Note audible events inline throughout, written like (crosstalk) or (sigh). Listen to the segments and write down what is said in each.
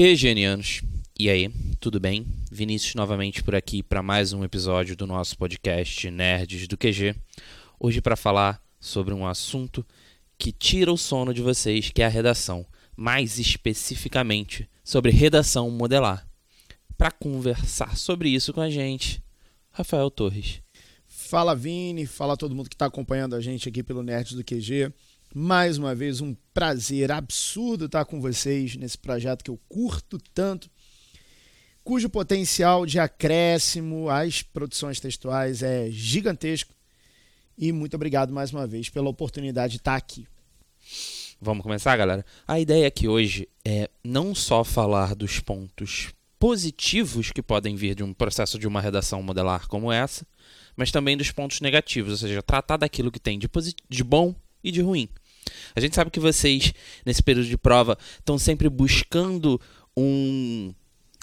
Que genianos! E aí, tudo bem? Vinícius novamente por aqui para mais um episódio do nosso podcast Nerds do QG. Hoje para falar sobre um assunto que tira o sono de vocês, que é a redação, mais especificamente sobre redação modelar. Para conversar sobre isso com a gente, Rafael Torres. Fala Vini, fala todo mundo que está acompanhando a gente aqui pelo Nerds do QG. Mais uma vez, um prazer absurdo estar com vocês nesse projeto que eu curto tanto, cujo potencial de acréscimo às produções textuais é gigantesco. E muito obrigado mais uma vez pela oportunidade de estar aqui. Vamos começar, galera? A ideia aqui hoje é não só falar dos pontos positivos que podem vir de um processo de uma redação modelar como essa, mas também dos pontos negativos, ou seja, tratar daquilo que tem de, de bom e de ruim. A gente sabe que vocês, nesse período de prova, estão sempre buscando um,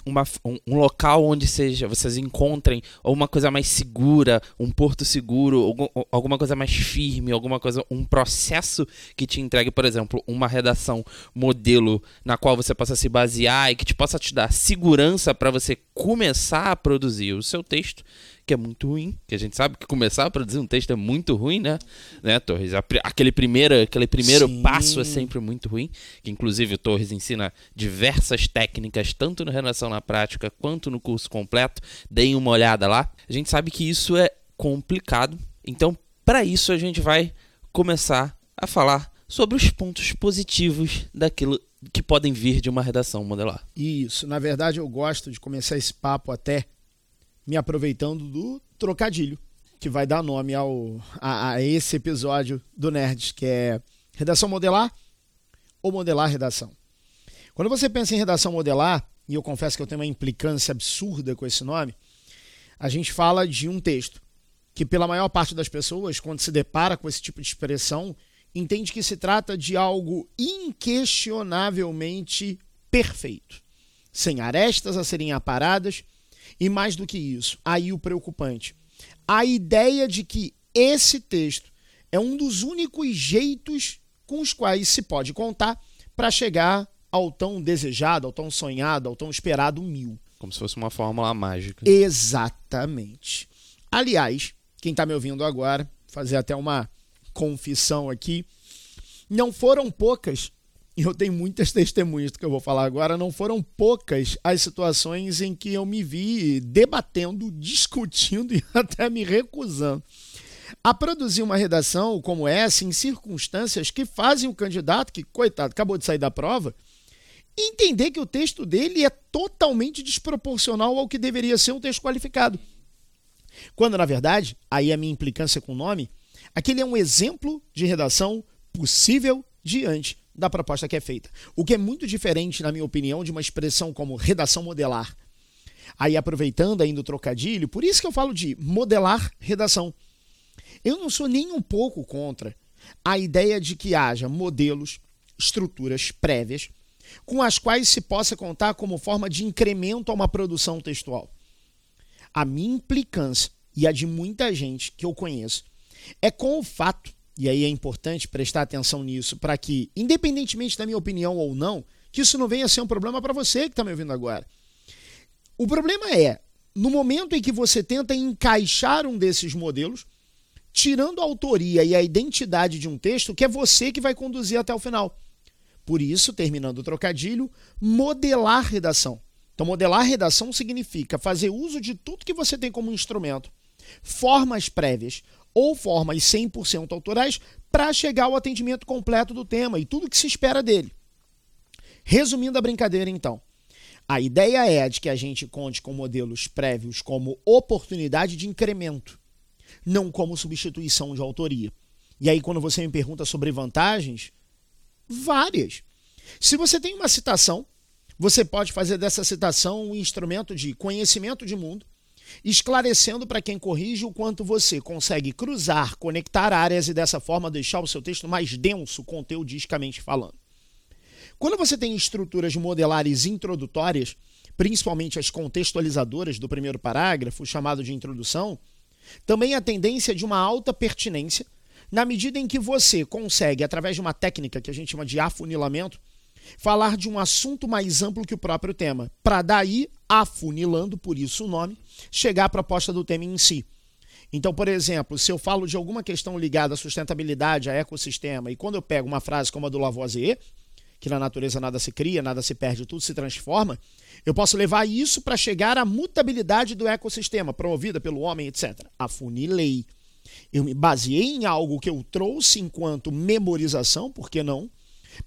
uma, um, um, local onde seja vocês encontrem uma coisa mais segura, um porto seguro, algum, alguma coisa mais firme, alguma coisa, um processo que te entregue, por exemplo, uma redação modelo na qual você possa se basear e que te possa te dar segurança para você começar a produzir o seu texto que é muito ruim, que a gente sabe que começar a produzir um texto é muito ruim, né? né Torres? Aquele primeiro, aquele primeiro passo é sempre muito ruim, que inclusive o Torres ensina diversas técnicas, tanto na relação na prática quanto no curso completo. Deem uma olhada lá. A gente sabe que isso é complicado, então para isso a gente vai começar a falar sobre os pontos positivos daquilo que podem vir de uma redação modelar. Isso, na verdade eu gosto de começar esse papo até me aproveitando do trocadilho, que vai dar nome ao, a, a esse episódio do Nerds, que é redação modelar ou modelar redação. Quando você pensa em redação modelar, e eu confesso que eu tenho uma implicância absurda com esse nome, a gente fala de um texto que, pela maior parte das pessoas, quando se depara com esse tipo de expressão, entende que se trata de algo inquestionavelmente perfeito, sem arestas a serem aparadas e mais do que isso, aí o preocupante. A ideia de que esse texto é um dos únicos jeitos com os quais se pode contar para chegar ao tão desejado, ao tão sonhado, ao tão esperado mil. Como se fosse uma fórmula mágica. Exatamente. Aliás, quem está me ouvindo agora, fazer até uma confissão aqui, não foram poucas e eu tenho muitas testemunhas do que eu vou falar agora, não foram poucas as situações em que eu me vi debatendo, (laughs) discutindo e até me recusando a produzir uma redação como essa em circunstâncias que fazem o candidato, que, coitado, acabou de sair da prova, entender que o texto dele é totalmente desproporcional ao que deveria ser um texto qualificado. Quando, na verdade, aí a minha implicância com o nome, aquele é um exemplo de redação possível diante da proposta que é feita. O que é muito diferente, na minha opinião, de uma expressão como redação modelar. Aí, aproveitando ainda o trocadilho, por isso que eu falo de modelar redação. Eu não sou nem um pouco contra a ideia de que haja modelos, estruturas prévias, com as quais se possa contar como forma de incremento a uma produção textual. A minha implicância, e a de muita gente que eu conheço, é com o fato e aí é importante prestar atenção nisso para que, independentemente da minha opinião ou não, que isso não venha a ser um problema para você que está me ouvindo agora. O problema é, no momento em que você tenta encaixar um desses modelos, tirando a autoria e a identidade de um texto, que é você que vai conduzir até o final. Por isso, terminando o trocadilho, modelar redação. Então, modelar redação significa fazer uso de tudo que você tem como instrumento, formas prévias, ou formas 100% autorais para chegar ao atendimento completo do tema e tudo que se espera dele. Resumindo a brincadeira, então, a ideia é de que a gente conte com modelos prévios como oportunidade de incremento, não como substituição de autoria. E aí, quando você me pergunta sobre vantagens, várias. Se você tem uma citação, você pode fazer dessa citação um instrumento de conhecimento de mundo esclarecendo para quem corrige o quanto você consegue cruzar, conectar áreas e dessa forma deixar o seu texto mais denso conteudisticamente falando. Quando você tem estruturas modelares introdutórias, principalmente as contextualizadoras do primeiro parágrafo, chamado de introdução, também a tendência de uma alta pertinência, na medida em que você consegue, através de uma técnica que a gente chama de afunilamento, falar de um assunto mais amplo que o próprio tema, para daí, afunilando, por isso o nome, chegar à proposta do tema em si. Então, por exemplo, se eu falo de alguma questão ligada à sustentabilidade, a ecossistema, e quando eu pego uma frase como a do Lavoisier, que na natureza nada se cria, nada se perde, tudo se transforma, eu posso levar isso para chegar à mutabilidade do ecossistema, promovida pelo homem, etc. Afunilei. Eu me baseei em algo que eu trouxe enquanto memorização, por que não?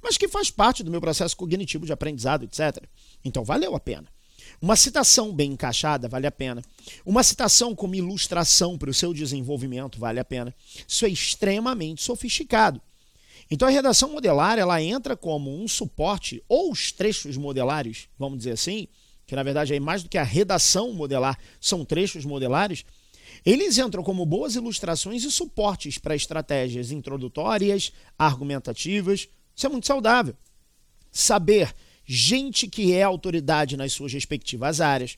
Mas que faz parte do meu processo cognitivo de aprendizado, etc. Então valeu a pena. Uma citação bem encaixada vale a pena. Uma citação como ilustração para o seu desenvolvimento vale a pena. Isso é extremamente sofisticado. Então a redação modelar ela entra como um suporte ou os trechos modelares, vamos dizer assim, que na verdade é mais do que a redação modelar, são trechos modelares. Eles entram como boas ilustrações e suportes para estratégias introdutórias, argumentativas. Isso é muito saudável. Saber gente que é autoridade nas suas respectivas áreas,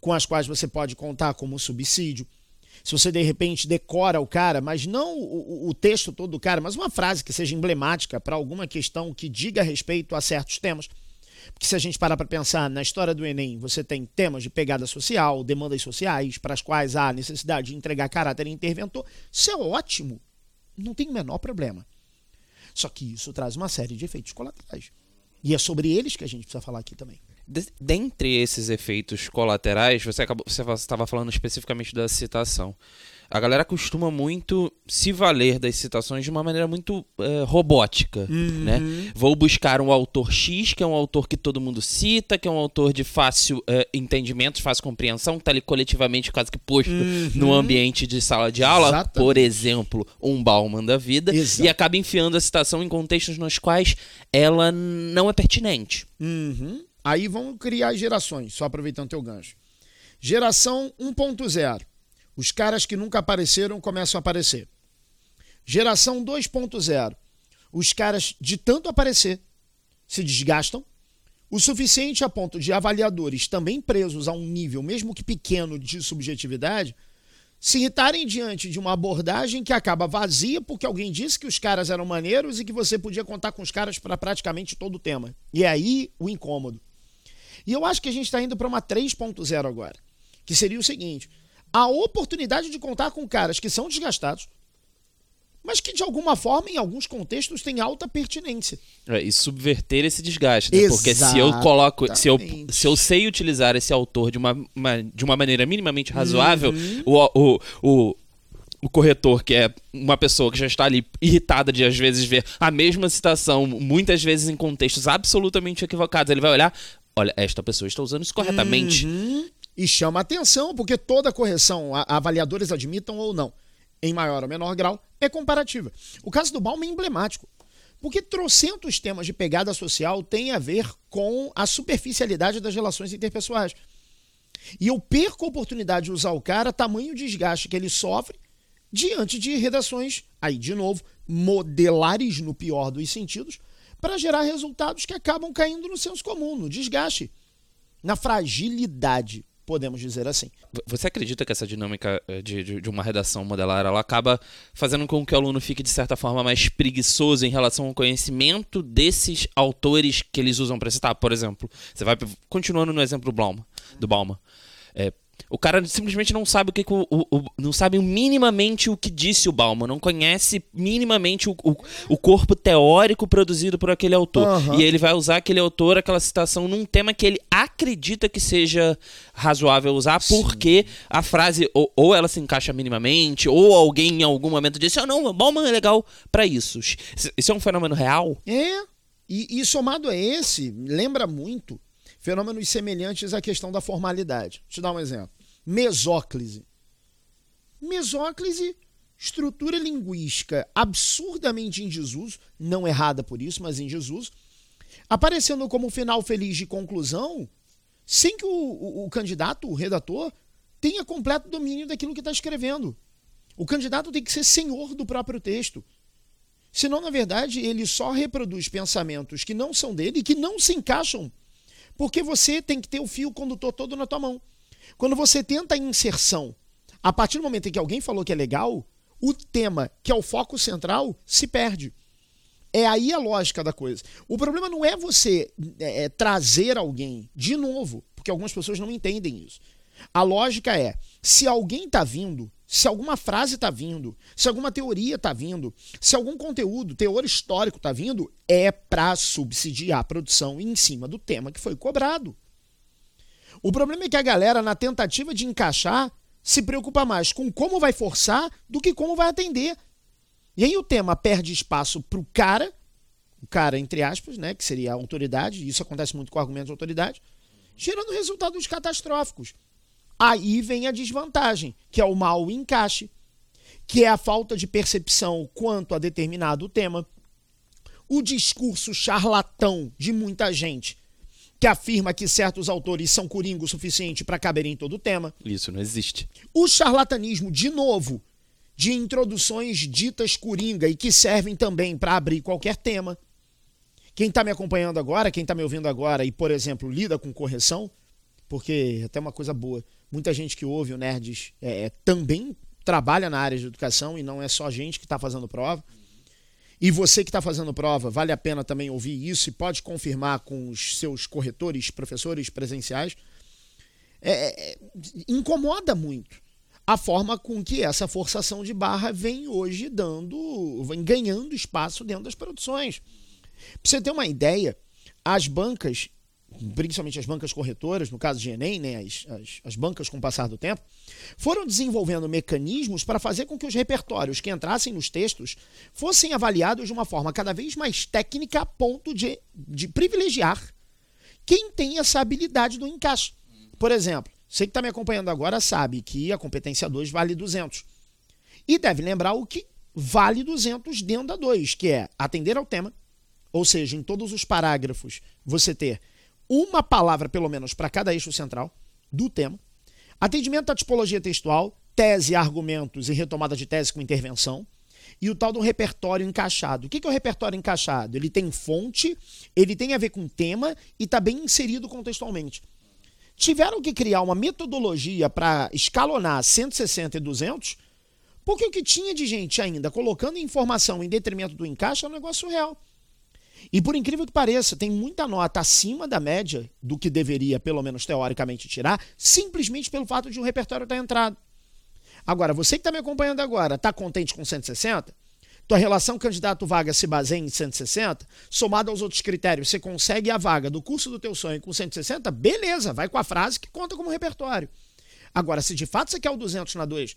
com as quais você pode contar como subsídio. Se você de repente decora o cara, mas não o, o texto todo do cara, mas uma frase que seja emblemática para alguma questão que diga respeito a certos temas. Porque se a gente parar para pensar na história do Enem, você tem temas de pegada social, demandas sociais, para as quais há necessidade de entregar caráter interventor. Isso é ótimo. Não tem o menor problema. Só que isso traz uma série de efeitos colaterais. E é sobre eles que a gente precisa falar aqui também. De, dentre esses efeitos colaterais, você acabou, você estava falando especificamente da citação. A galera costuma muito se valer das citações de uma maneira muito é, robótica, uhum. né? Vou buscar um autor X, que é um autor que todo mundo cita, que é um autor de fácil é, entendimento, fácil compreensão, que está ali coletivamente quase que posto uhum. no ambiente de sala de aula, Exatamente. por exemplo, um Bauman da vida, Exato. e acaba enfiando a citação em contextos nos quais ela não é pertinente. Uhum. Aí vão criar gerações, só aproveitando teu gancho. Geração 1.0. Os caras que nunca apareceram começam a aparecer. Geração 2.0. Os caras, de tanto aparecer, se desgastam o suficiente a ponto de avaliadores também presos a um nível, mesmo que pequeno, de subjetividade, se irritarem diante de uma abordagem que acaba vazia porque alguém disse que os caras eram maneiros e que você podia contar com os caras para praticamente todo o tema. E é aí o incômodo. E eu acho que a gente está indo para uma 3.0 agora, que seria o seguinte: a oportunidade de contar com caras que são desgastados, mas que de alguma forma, em alguns contextos, têm alta pertinência. É, e subverter esse desgaste, né? Porque se eu coloco, se eu, se eu sei utilizar esse autor de uma, uma- de uma maneira minimamente razoável, Uhum. o, o, o, o corretor, que é uma pessoa que já está ali irritada de às vezes ver a mesma citação, muitas vezes em contextos absolutamente equivocados, ele vai olhar, olha, esta pessoa está usando isso corretamente. Uhum. E chama atenção, porque toda correção, a- avaliadores admitam ou não, em maior ou menor grau, é comparativa. O caso do Bauman é emblemático. Porque trocentos temas de pegada social têm a ver com a superficialidade das relações interpessoais. E eu perco a oportunidade de usar o cara, tamanho desgaste que ele sofre diante de redações, aí de novo, modelares no pior dos sentidos, para gerar resultados que acabam caindo no senso comum, no desgaste, na fragilidade, podemos dizer assim. Você acredita que essa dinâmica eh, de, de, de uma redação modelar ela acaba fazendo com que o aluno fique, de certa forma, mais preguiçoso em relação ao conhecimento desses autores que eles usam para citar? Por exemplo, você vai continuando no exemplo do Bauman. Do Bauman. É, o cara simplesmente não sabe o que, o, o- o- não sabe minimamente o que disse o Bauman, não conhece minimamente o, o, corpo teórico produzido por aquele autor. Aham. E ele vai usar aquele autor, aquela citação, num tema que ele acredita que seja razoável usar, porque a frase ou, ou ela se encaixa minimamente, ou alguém em algum momento disse: Ah, não, o Bauman é legal pra isso. Isso isso é um fenômeno real? É, e, e somado a esse, lembra muito fenômenos semelhantes à questão da formalidade. Deixa eu dar um exemplo. Mesóclise. Mesóclise, estrutura linguística absurdamente em desuso, não errada por isso, mas em desuso, aparecendo como final feliz de conclusão, sem que o, o- o candidato, o redator, tenha completo domínio daquilo que está escrevendo. O candidato tem que ser senhor do próprio texto. Senão, na verdade, ele só reproduz pensamentos que não são dele e que não se encaixam. Porque você tem que ter o fio condutor todo na tua mão. Quando você tenta a inserção, a partir do momento em que alguém falou que é legal, o tema, que é o foco central, se perde. É aí a lógica da coisa. O problema não é você é, é, trazer alguém de novo, porque algumas pessoas não entendem isso. A lógica é: se alguém está vindo, se alguma frase está vindo, se alguma teoria está vindo, se algum conteúdo, teor histórico está vindo, é para subsidiar a produção em cima do tema que foi cobrado. O problema é que a galera, na tentativa de encaixar, se preocupa mais com como vai forçar do que como vai atender. E aí o tema perde espaço para o cara, o cara, entre aspas, né, que seria a autoridade, isso acontece muito com argumentos de autoridade, gerando resultados catastróficos. Aí vem a desvantagem, que é o mau encaixe, que é a falta de percepção quanto a determinado tema, o discurso charlatão de muita gente que afirma que certos autores são coringa o suficiente para caber em todo o tema. Isso não existe. O charlatanismo, de novo, de introduções ditas coringa e que servem também para abrir qualquer tema. Quem está me acompanhando agora, quem está me ouvindo agora e, por exemplo, lida com correção, porque é até uma coisa boa, muita gente que ouve o Nerds é, é também trabalha na área de educação e não é só gente que está fazendo prova. E você que está fazendo prova, vale a pena também ouvir isso e pode confirmar com os seus corretores, professores presenciais. É, é, é incomoda muito a forma com que essa forçação de barra vem hoje dando, vem ganhando espaço dentro das produções. Para você ter uma ideia, as bancas principalmente as bancas corretoras, no caso de Enem, né, as, as, as, bancas com o passar do tempo, foram desenvolvendo mecanismos para fazer com que os repertórios que entrassem nos textos fossem avaliados de uma forma cada vez mais técnica a ponto de, de privilegiar quem tem essa habilidade do encaixe. Por exemplo, você que está me acompanhando agora sabe que a competência 2 vale 200. E deve lembrar o que vale 200 dentro da 2, que é atender ao tema, ou seja, em todos os parágrafos você ter uma palavra, pelo menos, para cada eixo central do tema. Atendimento à tipologia textual, tese, argumentos e retomada de tese com intervenção. E o tal do repertório encaixado. O que é o repertório encaixado? Ele tem fonte, ele tem a ver com tema e está bem inserido contextualmente. Tiveram que criar uma metodologia para escalonar 160 e 200, porque o que tinha de gente ainda colocando informação em detrimento do encaixe é um negócio real. E por incrível que pareça, tem muita nota acima da média do que deveria, pelo menos teoricamente, tirar, simplesmente pelo fato de um repertório estar entrado. Agora, você que está me acompanhando agora, está contente com 160? Tua relação candidato-vaga se baseia em 160? Somado aos outros critérios, você consegue a vaga do curso do teu sonho com 160? Beleza, vai com a frase que conta como repertório. Agora, se de fato você quer o 200 na 2,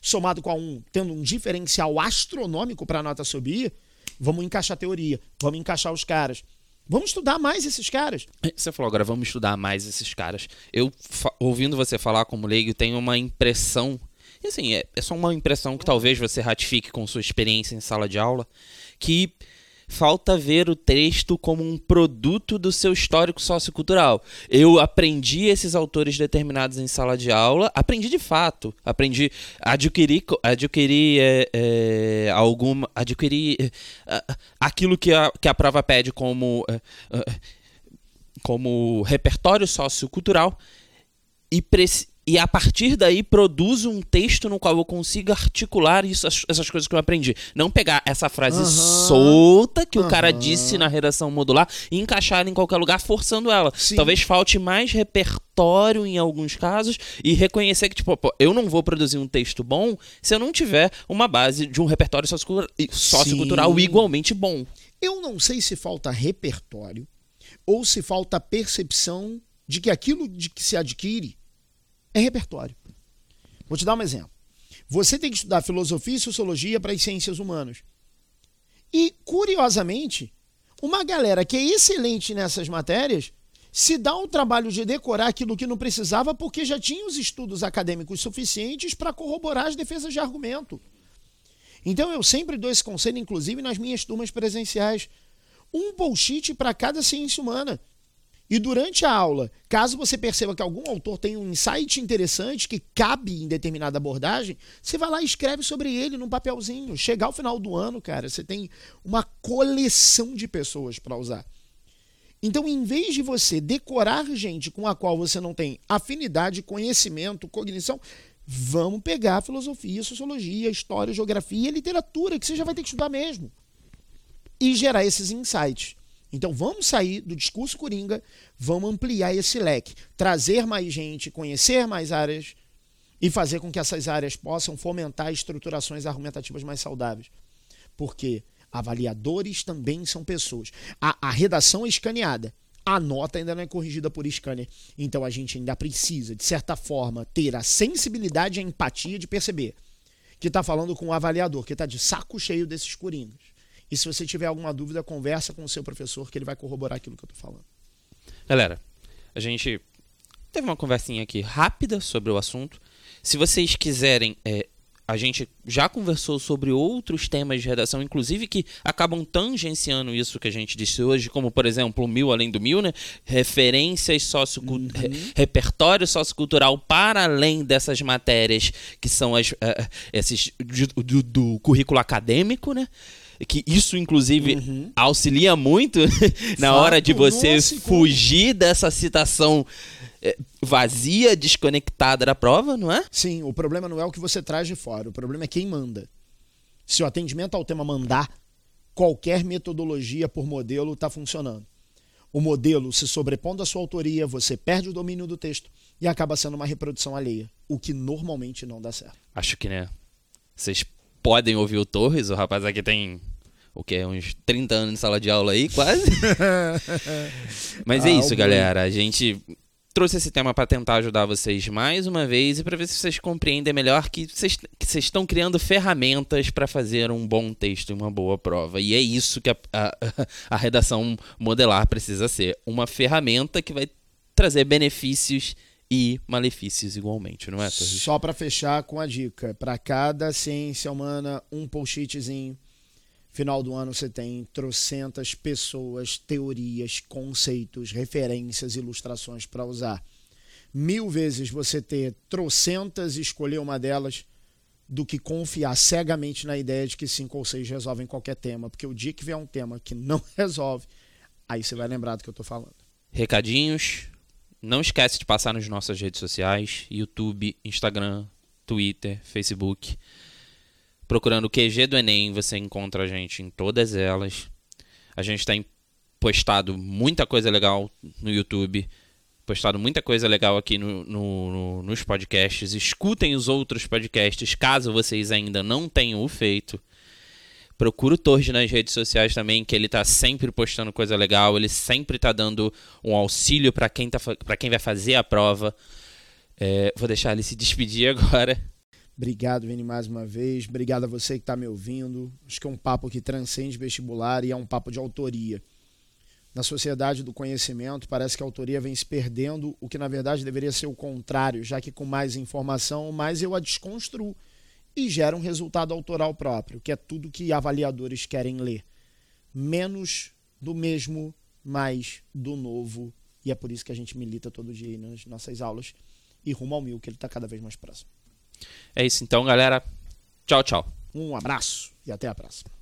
somado com a 1, tendo um diferencial astronômico para a nota subir, Vamos encaixar teoria, vamos encaixar os caras. Vamos estudar mais esses caras. É, você falou agora, vamos estudar mais esses caras. Eu, ouvindo você falar como leigo, tenho uma impressão. E assim, é, é só uma impressão que talvez você ratifique com sua experiência em sala de aula. Que falta ver o texto como um produto do seu histórico sociocultural. Eu aprendi esses autores determinados em sala de aula, aprendi de fato, aprendi, adquiri, adquiri é, é, alguma, adquiri é, aquilo que a, que a prova pede como, é, é, como repertório sociocultural e e a partir daí produzo um texto no qual eu consiga articular isso, essas coisas que eu aprendi. Não pegar essa frase uhum. solta que uhum. o cara disse na redação modular e encaixar em qualquer lugar forçando ela. Sim. Talvez falte mais repertório em alguns casos e reconhecer que, tipo, pô, eu não vou produzir um texto bom se eu não tiver uma base de um repertório sociocultural igualmente bom. Eu não sei se falta repertório ou se falta percepção de que aquilo de que se adquire é repertório. Vou te dar um exemplo. Você tem que estudar filosofia e sociologia para as ciências humanas. E, curiosamente, uma galera que é excelente nessas matérias se dá o trabalho de decorar aquilo que não precisava porque já tinha os estudos acadêmicos suficientes para corroborar as defesas de argumento. Então eu sempre dou esse conselho, inclusive nas minhas turmas presenciais. Um bullshit para cada ciência humana. E durante a aula, caso você perceba que algum autor tem um insight interessante que cabe em determinada abordagem, você vai lá e escreve sobre ele num papelzinho. Chegar ao final do ano, cara, você tem uma coleção de pessoas para usar. Então, em vez de você decorar gente com a qual você não tem afinidade, conhecimento, cognição, vamos pegar filosofia, sociologia, história, geografia literatura, que você já vai ter que estudar mesmo. e gerar esses insights. Então vamos sair do discurso coringa, vamos ampliar esse leque, trazer mais gente, conhecer mais áreas e fazer com que essas áreas possam fomentar estruturações argumentativas mais saudáveis. Porque avaliadores também são pessoas. A, a redação é escaneada. A nota ainda não é corrigida por scanner. Então a gente ainda precisa, de certa forma, ter a sensibilidade e a empatia de perceber que está falando com o avaliador, que está de saco cheio desses coringas. E se você tiver alguma dúvida, conversa com o seu professor, que ele vai corroborar aquilo que eu estou falando. Galera, a gente teve uma conversinha aqui rápida sobre o assunto. Se vocês quiserem é, a gente já conversou sobre outros temas de redação, inclusive que acabam tangenciando isso que a gente disse hoje, como por exemplo o Mil Além do Mil, né? Referências socioculturais, uhum. repertório sociocultural para além dessas matérias que são as, uh, esses do, do, do currículo acadêmico, né? Que isso inclusive uhum. auxilia muito (laughs) na Fato, hora de você fugir dessa citação é, vazia, desconectada da prova, não é? Sim, o problema não é o que você traz de fora, o problema é quem manda. Se o atendimento ao tema mandar, qualquer metodologia por modelo está funcionando. O modelo se sobrepondo à sua autoria, você perde o domínio do texto e acaba sendo uma reprodução alheia, o que normalmente não dá certo. Acho que, né? Vocês podem ouvir o Torres, o rapaz aqui tem o que uns 30 anos de sala de aula aí, quase. (laughs) Mas é ah, é isso, galera. A gente trouxe esse tema para tentar ajudar vocês mais uma vez e para ver se vocês compreendem melhor que vocês, que vocês estão criando ferramentas para fazer um bom texto e uma boa prova. E é isso que a, a, (laughs) a redação modelar precisa ser: uma ferramenta que vai trazer benefícios e malefícios igualmente, não é? Só para fechar com a dica: para cada ciência humana, um post-itzinho Final do ano você tem trocentas pessoas, teorias, conceitos, referências, ilustrações para usar. Mil vezes você ter trocentas e escolher uma delas do que confiar cegamente na ideia de que cinco ou seis resolvem qualquer tema. Porque o dia que vier um tema que não (laughs) resolve, aí você vai lembrar do que eu estou falando. Recadinhos. Não esquece de passar nas nossas redes sociais: YouTube, Instagram, Twitter, Facebook. Procurando o QG do Enem, você encontra a gente em todas elas. A gente tem postado muita coisa legal no YouTube, postado muita coisa legal aqui no, no, no, nos podcasts. Escutem os outros podcasts, caso vocês ainda não tenham o feito. Procura o Torres nas redes sociais também, que ele está sempre postando coisa legal, ele sempre está dando um auxílio para quem, tá, quem vai fazer a prova. É, vou deixar ele se despedir agora. Obrigado, Vini, mais uma vez. Obrigado a você que está me ouvindo. Acho que é um papo que transcende vestibular e é um papo de autoria. Na sociedade do conhecimento, parece que a autoria vem se perdendo, o que na verdade deveria ser o contrário, já que com mais informação, mais eu a desconstruo e gera um resultado autoral próprio, que é tudo que avaliadores querem ler. Menos do mesmo, mais do novo. E é por isso que a gente milita todo dia nas nossas aulas e rumo ao mil, que ele está cada vez mais próximo. É isso então, galera. Tchau, tchau. Um abraço e até a próxima.